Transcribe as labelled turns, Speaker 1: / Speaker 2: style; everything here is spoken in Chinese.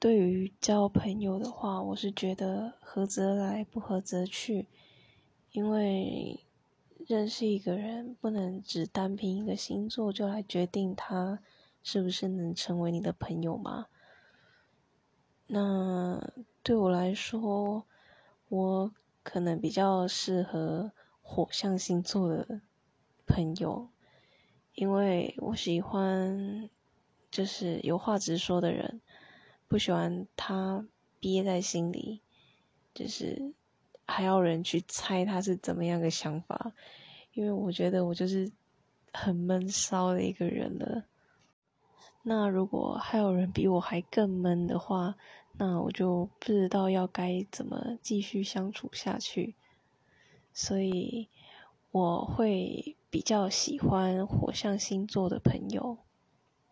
Speaker 1: 对于交朋友的话，我是觉得合则来，不合则去，因为认识一个人不能只单凭一个星座就来决定他是不是能成为你的朋友嘛。那对我来说，我可能比较适合火象星座的朋友，因为我喜欢就是有话直说的人。不喜欢他憋在心里，就是还要人去猜他是怎么样的想法，因为我觉得我就是很闷骚的一个人了。那如果还有人比我还更闷的话，那我就不知道要该怎么继续相处下去。所以我会比较喜欢火象星座的朋友。